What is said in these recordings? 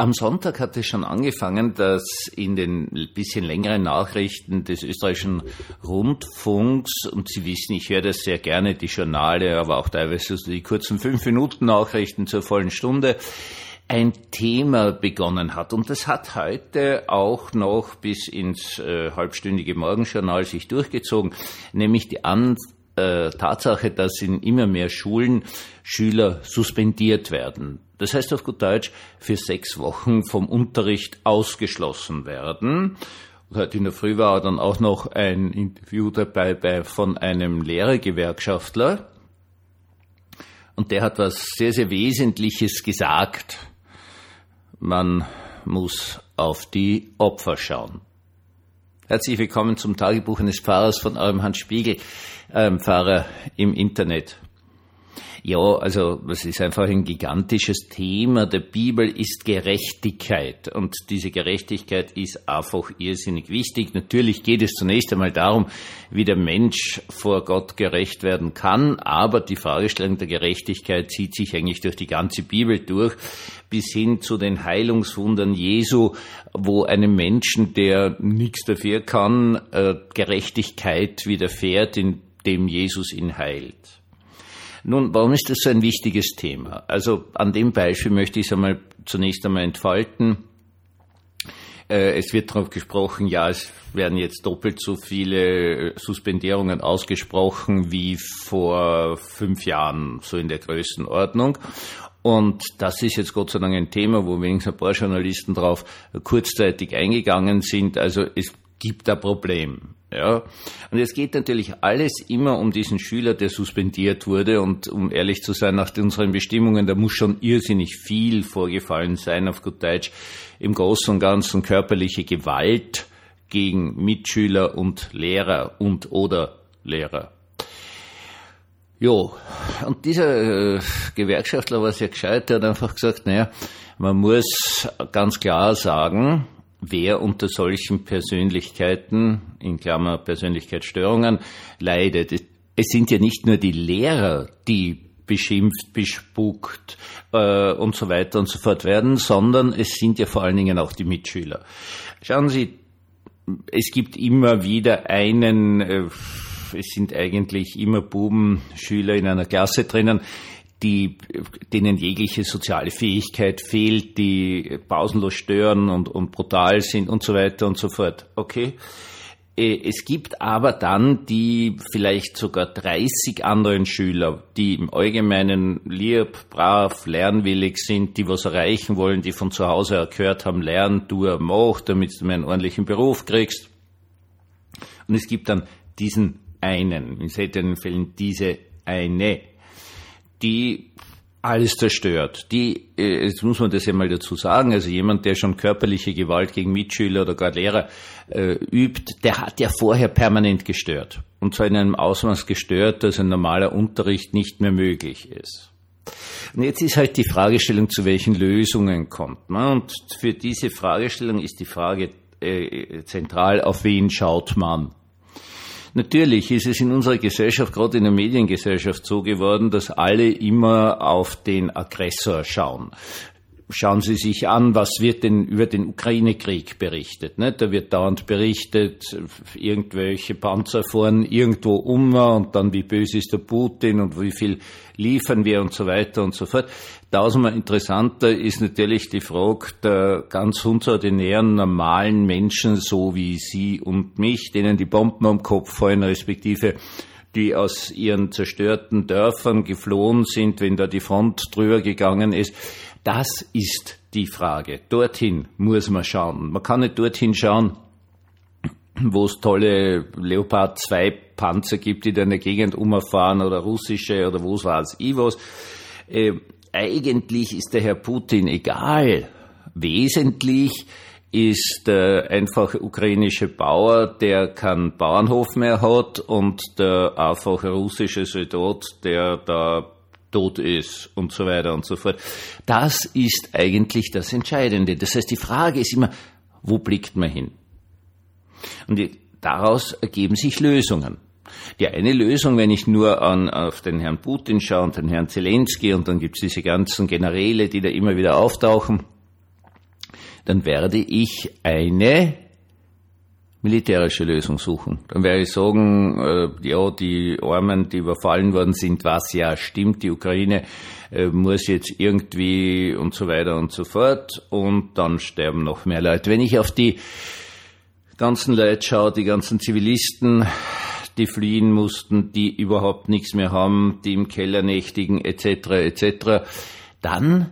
Am Sonntag hat es schon angefangen, dass in den bisschen längeren Nachrichten des österreichischen Rundfunks, und Sie wissen, ich höre das sehr gerne, die Journale, aber auch teilweise die kurzen Fünf-Minuten-Nachrichten zur vollen Stunde, ein Thema begonnen hat. Und das hat heute auch noch bis ins äh, halbstündige Morgenjournal sich durchgezogen, nämlich die An äh, Tatsache, dass in immer mehr Schulen Schüler suspendiert werden. Das heißt auf gut Deutsch, für sechs Wochen vom Unterricht ausgeschlossen werden. Und heute in der Früh war dann auch noch ein Interview dabei bei, von einem Lehrergewerkschaftler. Und der hat was sehr, sehr Wesentliches gesagt. Man muss auf die Opfer schauen. Herzlich willkommen zum Tagebuch eines Pfarrers von eurem Hans Spiegel, ähm, Pfarrer im Internet. Ja, also es ist einfach ein gigantisches Thema der Bibel ist Gerechtigkeit und diese Gerechtigkeit ist einfach irrsinnig wichtig. Natürlich geht es zunächst einmal darum, wie der Mensch vor Gott gerecht werden kann, aber die Fragestellung der Gerechtigkeit zieht sich eigentlich durch die ganze Bibel durch bis hin zu den Heilungswundern Jesu, wo einem Menschen, der nichts dafür kann, äh, Gerechtigkeit widerfährt, indem Jesus ihn heilt. Nun, warum ist das so ein wichtiges Thema? Also an dem Beispiel möchte ich es einmal zunächst einmal entfalten. Äh, es wird darauf gesprochen, ja, es werden jetzt doppelt so viele Suspendierungen ausgesprochen wie vor fünf Jahren, so in der Größenordnung. Und das ist jetzt Gott sei Dank ein Thema, wo wenigstens ein paar Journalisten drauf kurzzeitig eingegangen sind. Also es gibt ein Problem. Ja. Und es geht natürlich alles immer um diesen Schüler, der suspendiert wurde. Und um ehrlich zu sein, nach unseren Bestimmungen, da muss schon irrsinnig viel vorgefallen sein, auf gut Deutsch, im Großen und Ganzen körperliche Gewalt gegen Mitschüler und Lehrer und oder Lehrer. Jo, und dieser äh, Gewerkschaftler war sehr gescheit, der hat einfach gesagt, naja, man muss ganz klar sagen, wer unter solchen Persönlichkeiten, in Klammer Persönlichkeitsstörungen, leidet. Es sind ja nicht nur die Lehrer, die beschimpft, bespuckt äh, und so weiter und so fort werden, sondern es sind ja vor allen Dingen auch die Mitschüler. Schauen Sie, es gibt immer wieder einen, äh, es sind eigentlich immer Bubenschüler in einer Klasse drinnen, die, denen jegliche soziale Fähigkeit fehlt, die pausenlos stören und, und brutal sind und so weiter und so fort. Okay? Äh, es gibt aber dann die vielleicht sogar 30 anderen Schüler, die im Allgemeinen lieb, brav, lernwillig sind, die was erreichen wollen, die von zu Hause gehört haben, lern, du, mach, damit du einen ordentlichen Beruf kriegst. Und es gibt dann diesen einen, in seltenen Fällen diese eine die alles zerstört. Die, äh, jetzt muss man das ja mal dazu sagen, also jemand, der schon körperliche Gewalt gegen Mitschüler oder gar Lehrer äh, übt, der hat ja vorher permanent gestört. Und zwar in einem Ausmaß gestört, dass ein normaler Unterricht nicht mehr möglich ist. Und jetzt ist halt die Fragestellung, zu welchen Lösungen kommt man. Und für diese Fragestellung ist die Frage äh, zentral, auf wen schaut man. Natürlich ist es in unserer Gesellschaft, gerade in der Mediengesellschaft, so geworden, dass alle immer auf den Aggressor schauen. Schauen Sie sich an, was wird denn über den Ukraine-Krieg berichtet. Ne? Da wird dauernd berichtet, irgendwelche Panzer fahren irgendwo um und dann wie böse ist der Putin und wie viel liefern wir und so weiter und so fort. Tausendmal interessanter ist natürlich die Frage der ganz unordinären, normalen Menschen, so wie Sie und mich, denen die Bomben am Kopf fallen, respektive die aus ihren zerstörten Dörfern geflohen sind, wenn da die Front drüber gegangen ist das ist die Frage. Dorthin muss man schauen. Man kann nicht dorthin schauen, wo es tolle Leopard 2 Panzer gibt, die da in der Gegend umfahren oder russische oder wo es war ich was. Äh, eigentlich ist der Herr Putin egal. Wesentlich ist der einfache ukrainische Bauer, der keinen Bauernhof mehr hat und der einfache russische Soldat, der da tot ist und so weiter und so fort. Das ist eigentlich das Entscheidende. Das heißt, die Frage ist immer, wo blickt man hin? Und daraus ergeben sich Lösungen. Die eine Lösung, wenn ich nur an, auf den Herrn Putin schaue und den Herrn Zelensky und dann gibt es diese ganzen Generäle, die da immer wieder auftauchen, dann werde ich eine militärische Lösung suchen. Dann werde ich sagen, äh, ja, die Armen, die überfallen worden sind, was ja stimmt, die Ukraine äh, muss jetzt irgendwie und so weiter und so fort und dann sterben noch mehr Leute. Wenn ich auf die ganzen Leute schaue, die ganzen Zivilisten, die fliehen mussten, die überhaupt nichts mehr haben, die im Keller nächtigen etc. etc., dann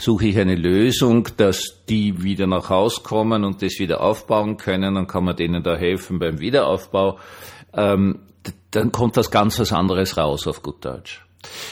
suche ich eine Lösung, dass die wieder nach Haus kommen und das wieder aufbauen können, dann kann man denen da helfen beim Wiederaufbau. Ähm, dann kommt was ganz was anderes raus auf gut Deutsch.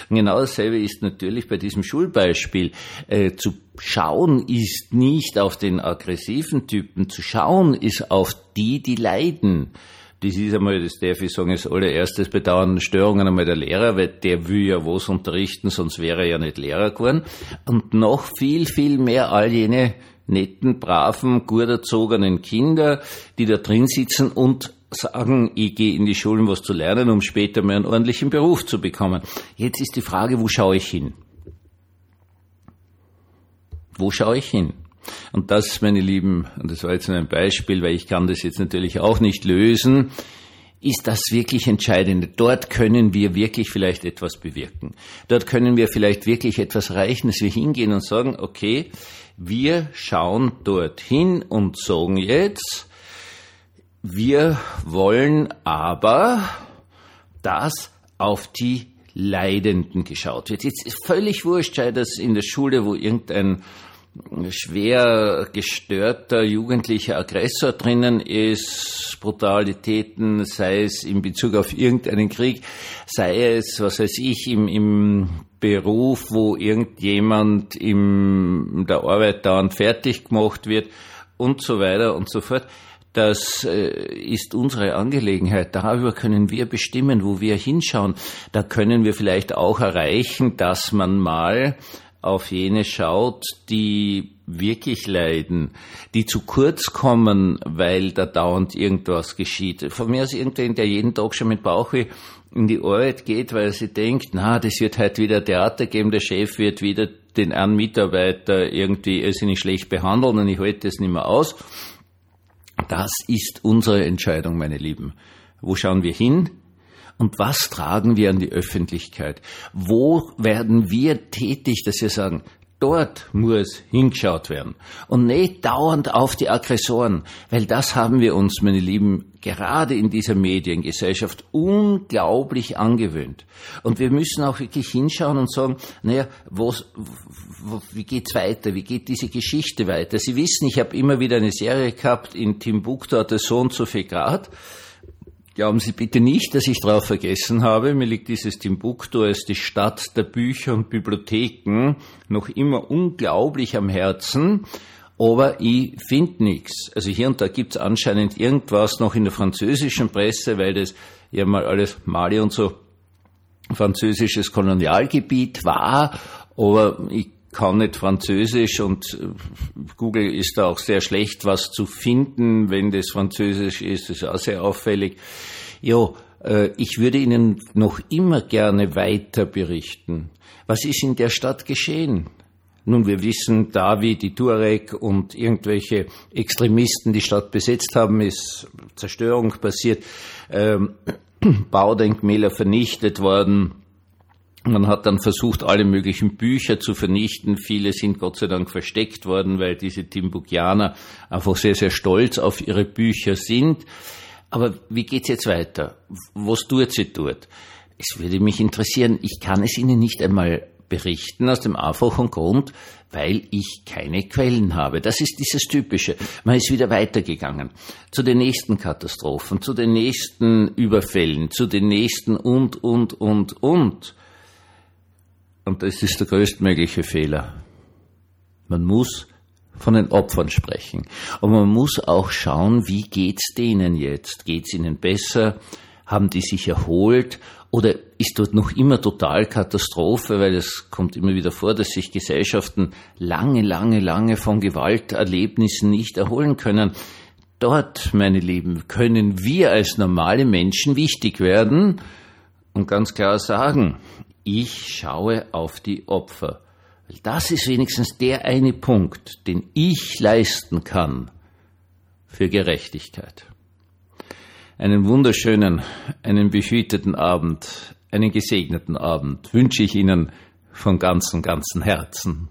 Genau dasselbe ist natürlich bei diesem Schulbeispiel. Äh, zu schauen ist nicht auf den aggressiven Typen, zu schauen ist auf die, die leiden. Das ist einmal, das darf ich sagen, das allererstes Bedauern Störungen einmal der Lehrer, weil der will ja was unterrichten, sonst wäre er ja nicht Lehrer geworden. Und noch viel, viel mehr all jene netten, braven, gut erzogenen Kinder, die da drin sitzen und sagen, ich gehe in die Schulen was zu lernen, um später mal einen ordentlichen Beruf zu bekommen. Jetzt ist die Frage, wo schaue ich hin? Wo schaue ich hin? Und das, meine Lieben, und das war jetzt nur ein Beispiel, weil ich kann das jetzt natürlich auch nicht lösen, ist das wirklich Entscheidende. Dort können wir wirklich vielleicht etwas bewirken. Dort können wir vielleicht wirklich etwas erreichen, dass wir hingehen und sagen, okay, wir schauen dorthin und sagen jetzt, wir wollen aber, dass auf die Leidenden geschaut wird. Jetzt ist völlig wurscht, sei das in der Schule, wo irgendein schwer gestörter jugendlicher Aggressor drinnen ist, Brutalitäten, sei es in Bezug auf irgendeinen Krieg, sei es, was weiß ich, im, im Beruf, wo irgendjemand in der Arbeit dauernd fertig gemacht wird und so weiter und so fort. Das äh, ist unsere Angelegenheit. Darüber können wir bestimmen, wo wir hinschauen. Da können wir vielleicht auch erreichen, dass man mal auf jene schaut, die wirklich leiden, die zu kurz kommen, weil da dauernd irgendwas geschieht. Von mir aus irgendein, der jeden Tag schon mit Bauchweh in die Arbeit geht, weil sie denkt, na, das wird halt wieder Theater geben, der Chef wird wieder den einen Mitarbeiter irgendwie irrsinnig schlecht behandeln und ich halte das nicht mehr aus. Das ist unsere Entscheidung, meine Lieben. Wo schauen wir hin? Und was tragen wir an die Öffentlichkeit? Wo werden wir tätig, dass wir sagen, dort muss hingeschaut werden und nicht dauernd auf die Aggressoren, weil das haben wir uns, meine Lieben, gerade in dieser Mediengesellschaft unglaublich angewöhnt. Und wir müssen auch wirklich hinschauen und sagen, naja, was, wie geht's weiter? Wie geht diese Geschichte weiter? Sie wissen, ich habe immer wieder eine Serie gehabt in Timbuktu hat es so und so viel Grad. Glauben Sie bitte nicht, dass ich darauf vergessen habe. Mir liegt dieses Timbuktu als die Stadt der Bücher und Bibliotheken noch immer unglaublich am Herzen. Aber ich finde nichts. Also hier und da gibt es anscheinend irgendwas noch in der französischen Presse, weil das ja mal alles Mali und so französisches Kolonialgebiet war. Aber ich kann nicht Französisch und äh, Google ist da auch sehr schlecht, was zu finden, wenn das Französisch ist. Ist auch sehr auffällig. Ja, äh, ich würde Ihnen noch immer gerne weiter berichten. Was ist in der Stadt geschehen? Nun, wir wissen, David, die Tuareg und irgendwelche Extremisten die Stadt besetzt haben, ist Zerstörung passiert, ähm, Baudenkmäler vernichtet worden, man hat dann versucht, alle möglichen Bücher zu vernichten. Viele sind Gott sei Dank versteckt worden, weil diese Timbukianer einfach sehr, sehr stolz auf ihre Bücher sind. Aber wie geht's jetzt weiter? Was tut sie dort? Es würde mich interessieren, ich kann es Ihnen nicht einmal berichten aus dem einfachen Grund, weil ich keine Quellen habe. Das ist dieses Typische. Man ist wieder weitergegangen zu den nächsten Katastrophen, zu den nächsten Überfällen, zu den nächsten und, und, und, und. Und das ist der größtmögliche Fehler. Man muss von den Opfern sprechen. Und man muss auch schauen, wie geht's denen jetzt? Geht's ihnen besser? Haben die sich erholt? Oder ist dort noch immer total Katastrophe, weil es kommt immer wieder vor, dass sich Gesellschaften lange, lange, lange von Gewalterlebnissen nicht erholen können. Dort, meine Lieben, können wir als normale Menschen wichtig werden und ganz klar sagen, ich schaue auf die Opfer. Das ist wenigstens der eine Punkt, den ich leisten kann für Gerechtigkeit. Einen wunderschönen, einen behüteten Abend, einen gesegneten Abend wünsche ich Ihnen von ganzem, ganzem Herzen.